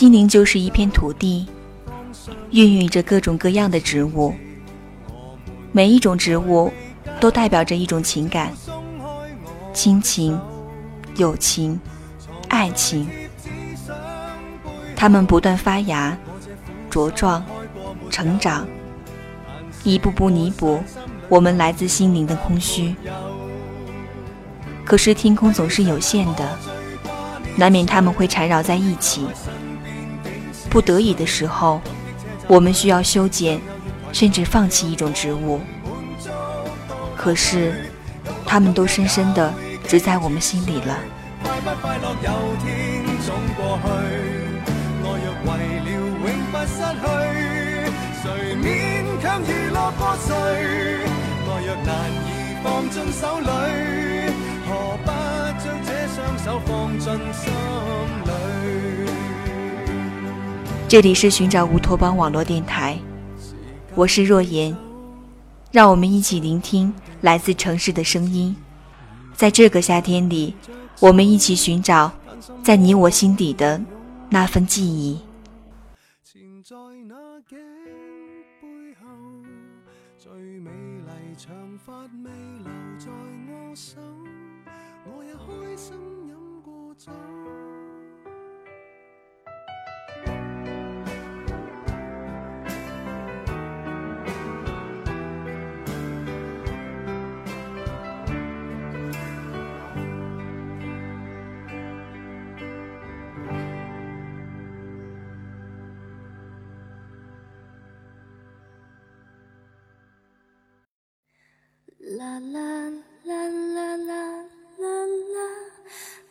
心灵就是一片土地，孕育着各种各样的植物。每一种植物都代表着一种情感：亲情、友情、爱情。它们不断发芽、茁壮、成长，一步步弥补我们来自心灵的空虚。可是天空总是有限的，难免它们会缠绕在一起。不得已的时候，我们需要修剪，甚至放弃一种植物。可是，它们都深深的植在我们心里了。这里是寻找乌托邦网络电台，我是若言，让我们一起聆听来自城市的声音，在这个夏天里，我们一起寻找在你我心底的那份记忆。啦啦啦啦啦啦啦啦啦啦啦啦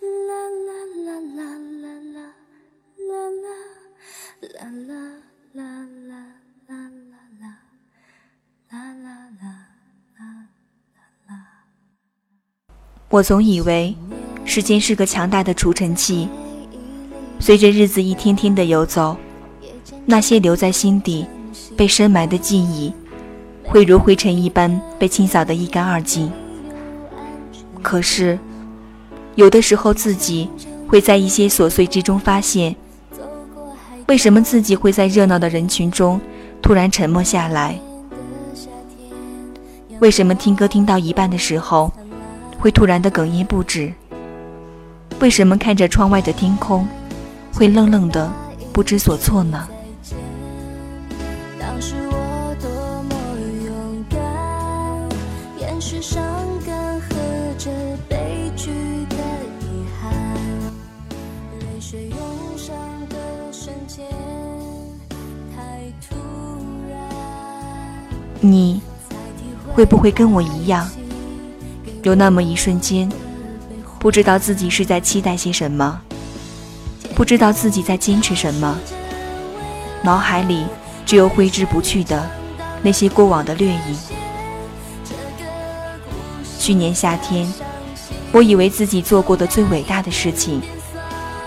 啦啦啦啦啦啦啦啦啦啦。我总以为时间是个强大的除尘器，随着日子一天天的游走，那些留在心底、被深埋的记忆。会如灰尘一般被清扫得一干二净。可是，有的时候自己会在一些琐碎之中发现，为什么自己会在热闹的人群中突然沉默下来？为什么听歌听到一半的时候会突然的哽咽不止？为什么看着窗外的天空会愣愣的不知所措呢？生的瞬间你会不会跟我一样，有那么一瞬间，不知道自己是在期待些什么，不知道自己在坚持什么，脑海里只有挥之不去的那些过往的掠影。去年夏天，我以为自己做过的最伟大的事情，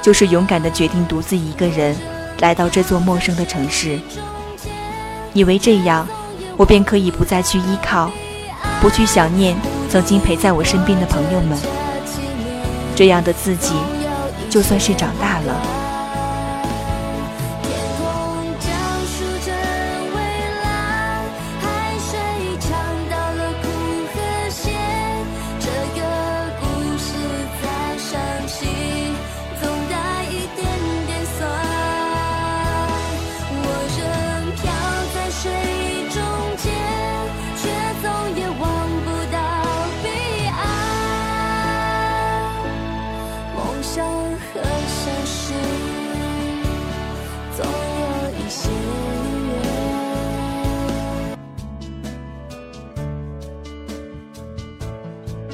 就是勇敢的决定独自一个人来到这座陌生的城市，以为这样。我便可以不再去依靠，不去想念曾经陪在我身边的朋友们。这样的自己，就算是长大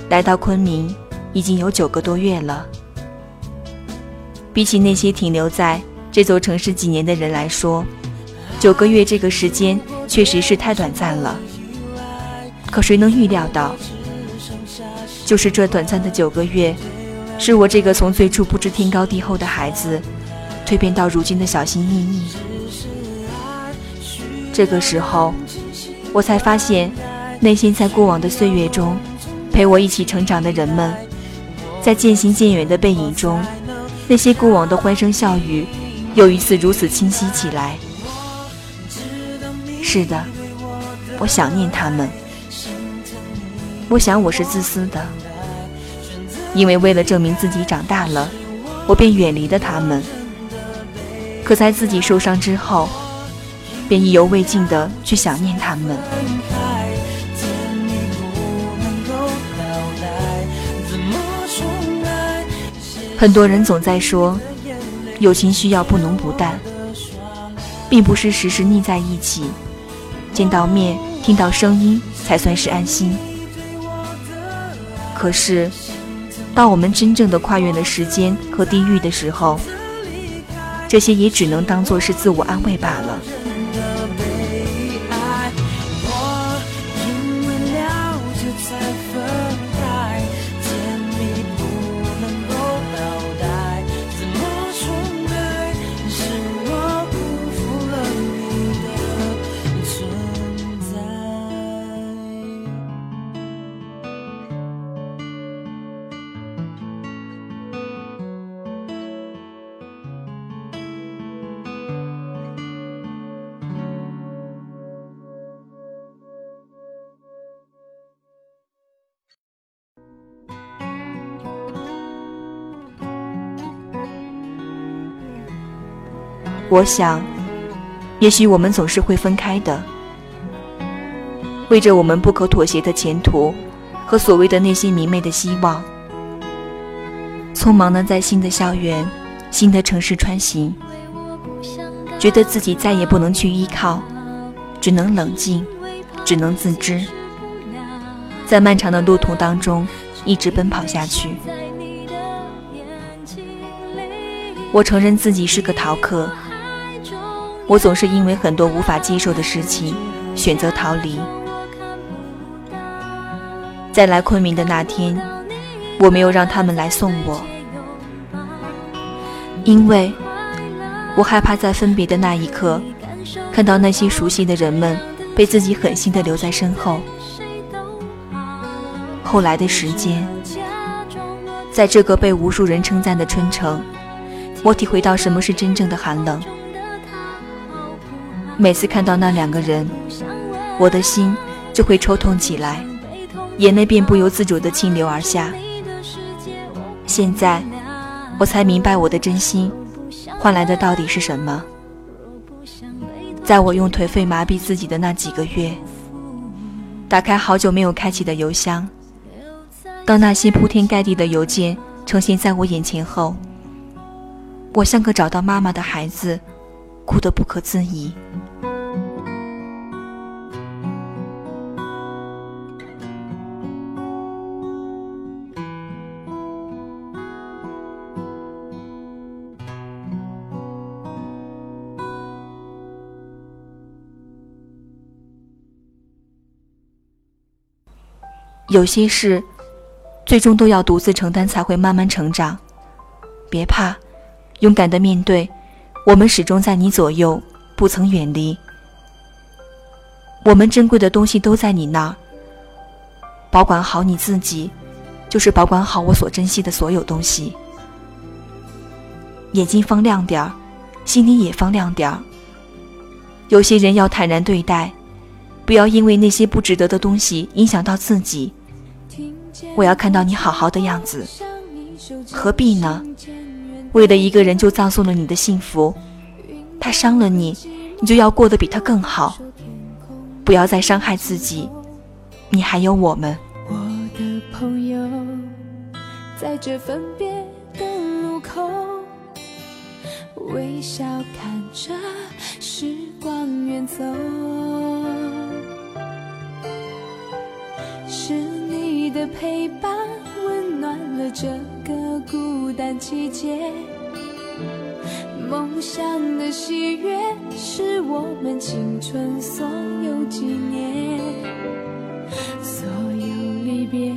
来到昆明已经有九个多月了。比起那些停留在这座城市几年的人来说，九个月这个时间确实是太短暂了。可谁能预料到，就是这短暂的九个月，是我这个从最初不知天高地厚的孩子，蜕变到如今的小心翼翼。这个时候，我才发现，内心在过往的岁月中。陪我一起成长的人们，在渐行渐远的背影中，那些过往的欢声笑语，又一次如此清晰起来。是的，我想念他们。我想我是自私的，因为为了证明自己长大了，我便远离了他们。可在自己受伤之后，便意犹未尽的去想念他们。很多人总在说，友情需要不浓不淡，并不是时时腻在一起，见到面、听到声音才算是安心。可是，当我们真正的跨越了时间和地域的时候，这些也只能当做是自我安慰罢了。我想，也许我们总是会分开的。为着我们不可妥协的前途和所谓的那些明媚的希望，匆忙的在新的校园、新的城市穿行，觉得自己再也不能去依靠，只能冷静，只能自知，在漫长的路途当中一直奔跑下去。我承认自己是个逃课。我总是因为很多无法接受的事情，选择逃离。在来昆明的那天，我没有让他们来送我，因为我害怕在分别的那一刻，看到那些熟悉的人们被自己狠心的留在身后。后来的时间，在这个被无数人称赞的春城，我体会到什么是真正的寒冷。每次看到那两个人，我的心就会抽痛起来，眼泪便不由自主地倾流而下。现在，我才明白我的真心换来的到底是什么。在我用颓废麻痹自己的那几个月，打开好久没有开启的邮箱，当那些铺天盖地的邮件呈现在我眼前后，我像个找到妈妈的孩子，哭得不可自已。有些事，最终都要独自承担，才会慢慢成长。别怕，勇敢的面对，我们始终在你左右，不曾远离。我们珍贵的东西都在你那儿，保管好你自己，就是保管好我所珍惜的所有东西。眼睛放亮点儿，心里也放亮点儿。有些人要坦然对待，不要因为那些不值得的东西影响到自己。我要看到你好好的样子，何必呢？为了一个人就葬送了你的幸福，他伤了你，你就要过得比他更好。不要再伤害自己，你还有我们。我的朋友，在这分别的路口，微笑看着时光远走。是。的陪伴温暖了这个孤单季节，梦想的喜悦是我们青春所有纪念，所有离别，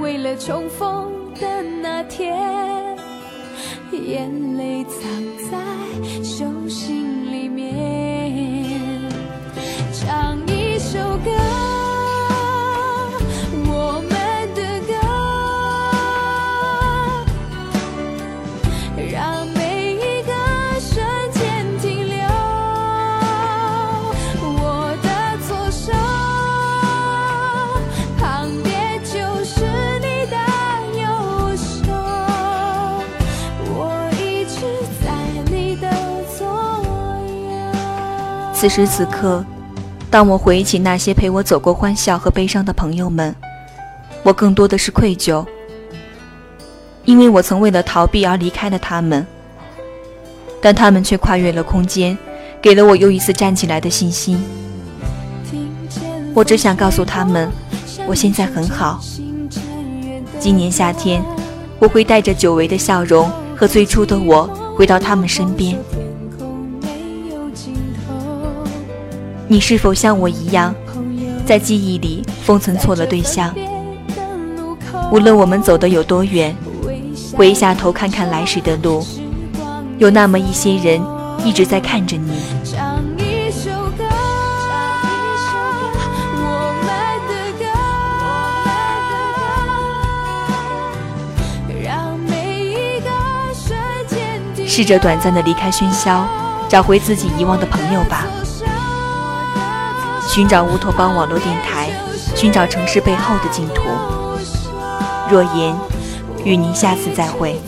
为了重逢的那天，眼泪藏在手心此时此刻，当我回忆起那些陪我走过欢笑和悲伤的朋友们，我更多的是愧疚，因为我曾为了逃避而离开了他们，但他们却跨越了空间，给了我又一次站起来的信心。我只想告诉他们，我现在很好。今年夏天，我会带着久违的笑容和最初的我回到他们身边。你是否像我一样，在记忆里封存错了对象？无论我们走得有多远，回下头看看来时的路，有那么一些人一直在看着你。试着短暂的离开喧嚣，找回自己遗忘的朋友吧。寻找乌托邦网络电台，寻找城市背后的净土。若言，与您下次再会。